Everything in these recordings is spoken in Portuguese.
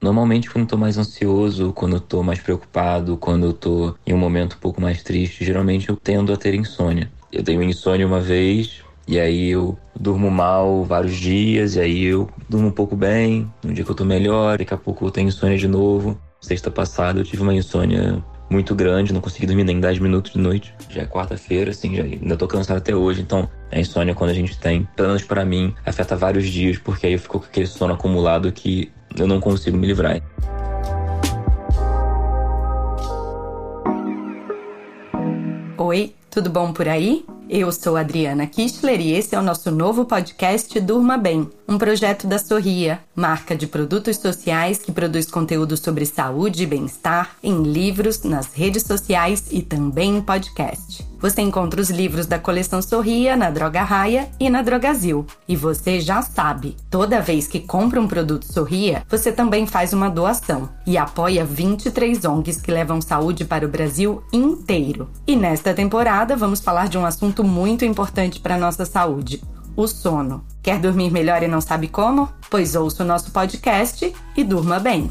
Normalmente, quando eu tô mais ansioso, quando eu tô mais preocupado, quando eu tô em um momento um pouco mais triste, geralmente eu tendo a ter insônia. Eu tenho insônia uma vez, e aí eu durmo mal vários dias, e aí eu durmo um pouco bem, no dia que eu tô melhor, daqui a pouco eu tenho insônia de novo. Sexta passada eu tive uma insônia muito grande, não consegui dormir nem 10 minutos de noite. Já é quarta-feira, assim, já ainda tô cansado até hoje, então a insônia quando a gente tem, pelo menos para mim, afeta vários dias, porque aí eu fico com aquele sono acumulado que eu não consigo me livrar. Oi, tudo bom por aí? Eu sou Adriana Kistler e esse é o nosso novo podcast Durma Bem, um projeto da Sorria, marca de produtos sociais que produz conteúdo sobre saúde e bem-estar em livros, nas redes sociais e também em podcast. Você encontra os livros da coleção Sorria na Droga Raia e na Drogazil. E você já sabe, toda vez que compra um produto Sorria, você também faz uma doação e apoia 23 ONGs que levam saúde para o Brasil inteiro. E nesta temporada vamos falar de um assunto muito importante para a nossa saúde: o sono. Quer dormir melhor e não sabe como? Pois ouça o nosso podcast e durma bem.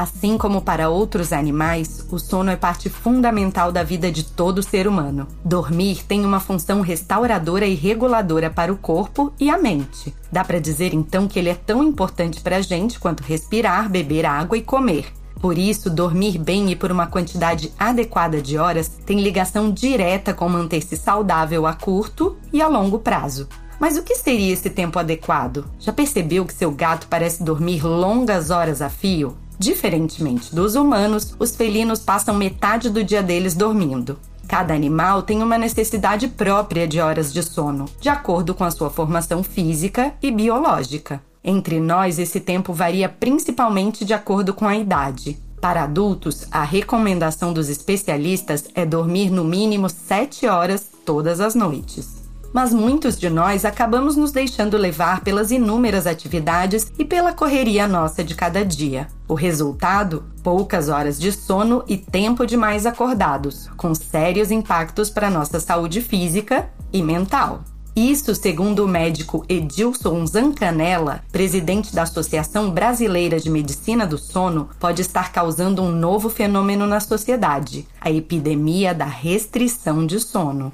Assim como para outros animais, o sono é parte fundamental da vida de todo ser humano. Dormir tem uma função restauradora e reguladora para o corpo e a mente. Dá para dizer então que ele é tão importante para a gente quanto respirar, beber água e comer. Por isso, dormir bem e por uma quantidade adequada de horas tem ligação direta com manter-se saudável a curto e a longo prazo. Mas o que seria esse tempo adequado? Já percebeu que seu gato parece dormir longas horas a fio? Diferentemente dos humanos, os felinos passam metade do dia deles dormindo. Cada animal tem uma necessidade própria de horas de sono, de acordo com a sua formação física e biológica. Entre nós, esse tempo varia principalmente de acordo com a idade. Para adultos, a recomendação dos especialistas é dormir no mínimo 7 horas todas as noites mas muitos de nós acabamos nos deixando levar pelas inúmeras atividades e pela correria nossa de cada dia. O resultado? Poucas horas de sono e tempo demais acordados, com sérios impactos para nossa saúde física e mental. Isso, segundo o médico Edilson Zancanella, presidente da Associação Brasileira de Medicina do Sono, pode estar causando um novo fenômeno na sociedade: a epidemia da restrição de sono.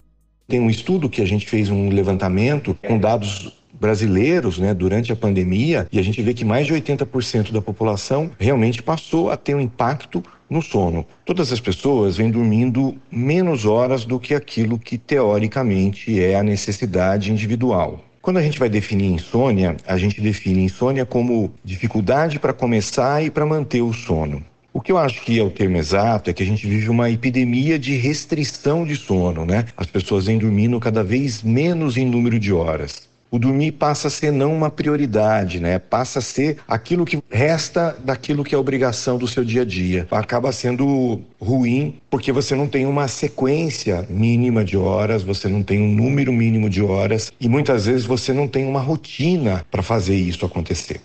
Tem um estudo que a gente fez um levantamento com dados brasileiros, né, durante a pandemia, e a gente vê que mais de 80% da população realmente passou a ter um impacto no sono. Todas as pessoas vêm dormindo menos horas do que aquilo que teoricamente é a necessidade individual. Quando a gente vai definir insônia, a gente define insônia como dificuldade para começar e para manter o sono. O que eu acho que é o termo exato é que a gente vive uma epidemia de restrição de sono, né? As pessoas vêm dormindo cada vez menos em número de horas. O dormir passa a ser não uma prioridade, né? Passa a ser aquilo que resta daquilo que é obrigação do seu dia a dia. Acaba sendo ruim porque você não tem uma sequência mínima de horas, você não tem um número mínimo de horas e muitas vezes você não tem uma rotina para fazer isso acontecer.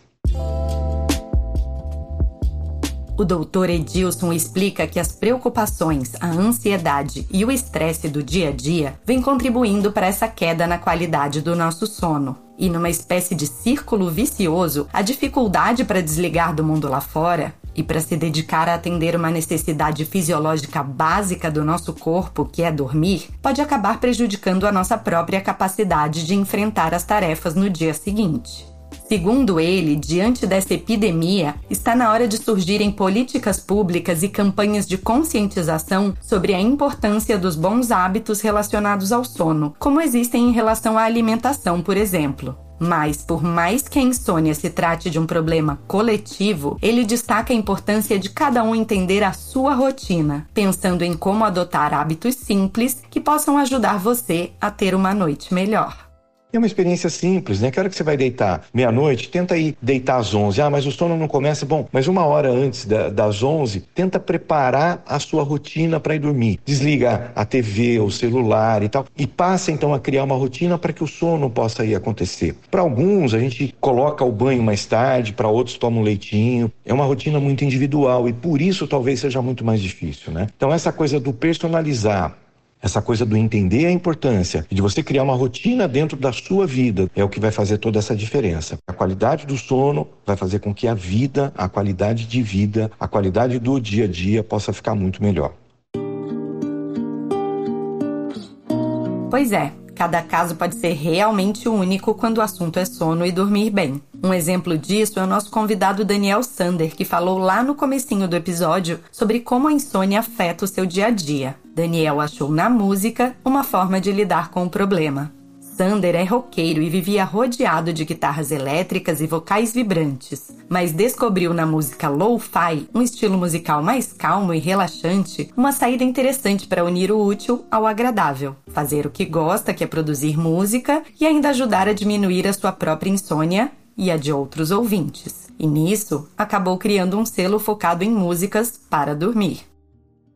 O doutor Edilson explica que as preocupações, a ansiedade e o estresse do dia a dia vêm contribuindo para essa queda na qualidade do nosso sono. E numa espécie de círculo vicioso, a dificuldade para desligar do mundo lá fora e para se dedicar a atender uma necessidade fisiológica básica do nosso corpo, que é dormir, pode acabar prejudicando a nossa própria capacidade de enfrentar as tarefas no dia seguinte. Segundo ele, diante dessa epidemia, está na hora de surgirem políticas públicas e campanhas de conscientização sobre a importância dos bons hábitos relacionados ao sono, como existem em relação à alimentação, por exemplo. Mas, por mais que a insônia se trate de um problema coletivo, ele destaca a importância de cada um entender a sua rotina, pensando em como adotar hábitos simples que possam ajudar você a ter uma noite melhor. É uma experiência simples, né? Que hora que você vai deitar? Meia-noite? Tenta ir deitar às 11. Ah, mas o sono não começa. Bom, mas uma hora antes da, das 11, tenta preparar a sua rotina para ir dormir. Desliga a TV, o celular e tal. E passa então a criar uma rotina para que o sono possa ir acontecer. Para alguns, a gente coloca o banho mais tarde, para outros toma um leitinho. É uma rotina muito individual e por isso talvez seja muito mais difícil, né? Então essa coisa do personalizar Essa coisa do entender a importância de você criar uma rotina dentro da sua vida é o que vai fazer toda essa diferença. A qualidade do sono vai fazer com que a vida, a qualidade de vida, a qualidade do dia a dia possa ficar muito melhor. Pois é, cada caso pode ser realmente único quando o assunto é sono e dormir bem. Um exemplo disso é o nosso convidado Daniel Sander, que falou lá no comecinho do episódio sobre como a insônia afeta o seu dia a dia. Daniel achou na música uma forma de lidar com o problema. Sander é roqueiro e vivia rodeado de guitarras elétricas e vocais vibrantes, mas descobriu na música lo-fi, um estilo musical mais calmo e relaxante, uma saída interessante para unir o útil ao agradável, fazer o que gosta, que é produzir música, e ainda ajudar a diminuir a sua própria insônia e a de outros ouvintes. E nisso, acabou criando um selo focado em músicas para dormir.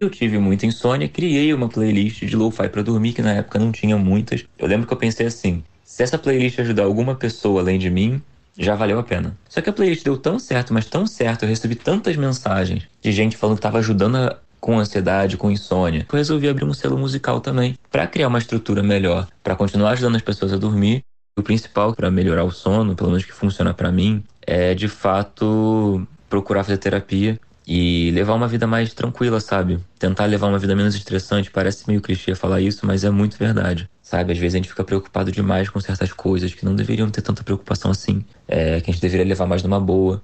Eu tive muita insônia, criei uma playlist de lo-fi para dormir, que na época não tinha muitas. Eu lembro que eu pensei assim: se essa playlist ajudar alguma pessoa além de mim, já valeu a pena. Só que a playlist deu tão certo, mas tão certo, eu recebi tantas mensagens de gente falando que estava ajudando a, com ansiedade, com insônia. Eu resolvi abrir um selo musical também, para criar uma estrutura melhor, para continuar ajudando as pessoas a dormir. O principal para melhorar o sono, pelo menos que funciona para mim, é de fato procurar fazer terapia e levar uma vida mais tranquila, sabe? Tentar levar uma vida menos estressante. Parece meio clichê falar isso, mas é muito verdade, sabe? Às vezes a gente fica preocupado demais com certas coisas que não deveriam ter tanta preocupação assim, é, que a gente deveria levar mais numa boa.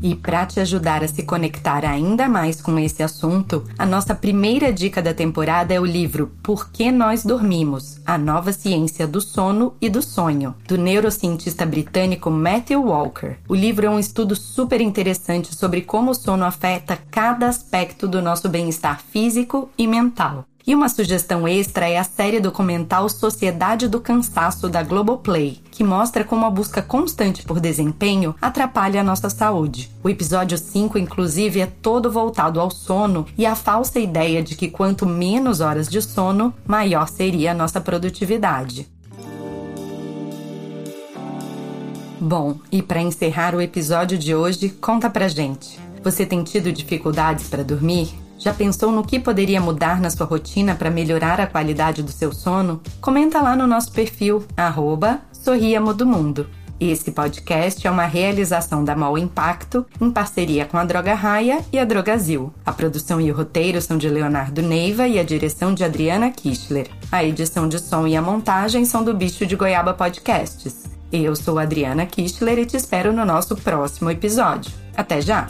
E para te ajudar a se conectar ainda mais com esse assunto, a nossa primeira dica da temporada é o livro Por que Nós Dormimos? A Nova Ciência do Sono e do Sonho, do neurocientista britânico Matthew Walker. O livro é um estudo super interessante sobre como o sono afeta cada aspecto do nosso bem-estar físico e mental. E uma sugestão extra é a série documental Sociedade do Cansaço da Globoplay, que mostra como a busca constante por desempenho atrapalha a nossa saúde. O episódio 5, inclusive, é todo voltado ao sono e à falsa ideia de que quanto menos horas de sono, maior seria a nossa produtividade. Bom, e para encerrar o episódio de hoje, conta pra gente. Você tem tido dificuldades para dormir? Já pensou no que poderia mudar na sua rotina para melhorar a qualidade do seu sono? Comenta lá no nosso perfil, arroba Sorriamo do Mundo. Esse podcast é uma realização da Mol Impacto em parceria com a Droga Raia e a Drogazil. A produção e o roteiro são de Leonardo Neiva e a direção de Adriana Kistler. A edição de som e a montagem são do Bicho de Goiaba Podcasts. Eu sou Adriana Kistler e te espero no nosso próximo episódio. Até já!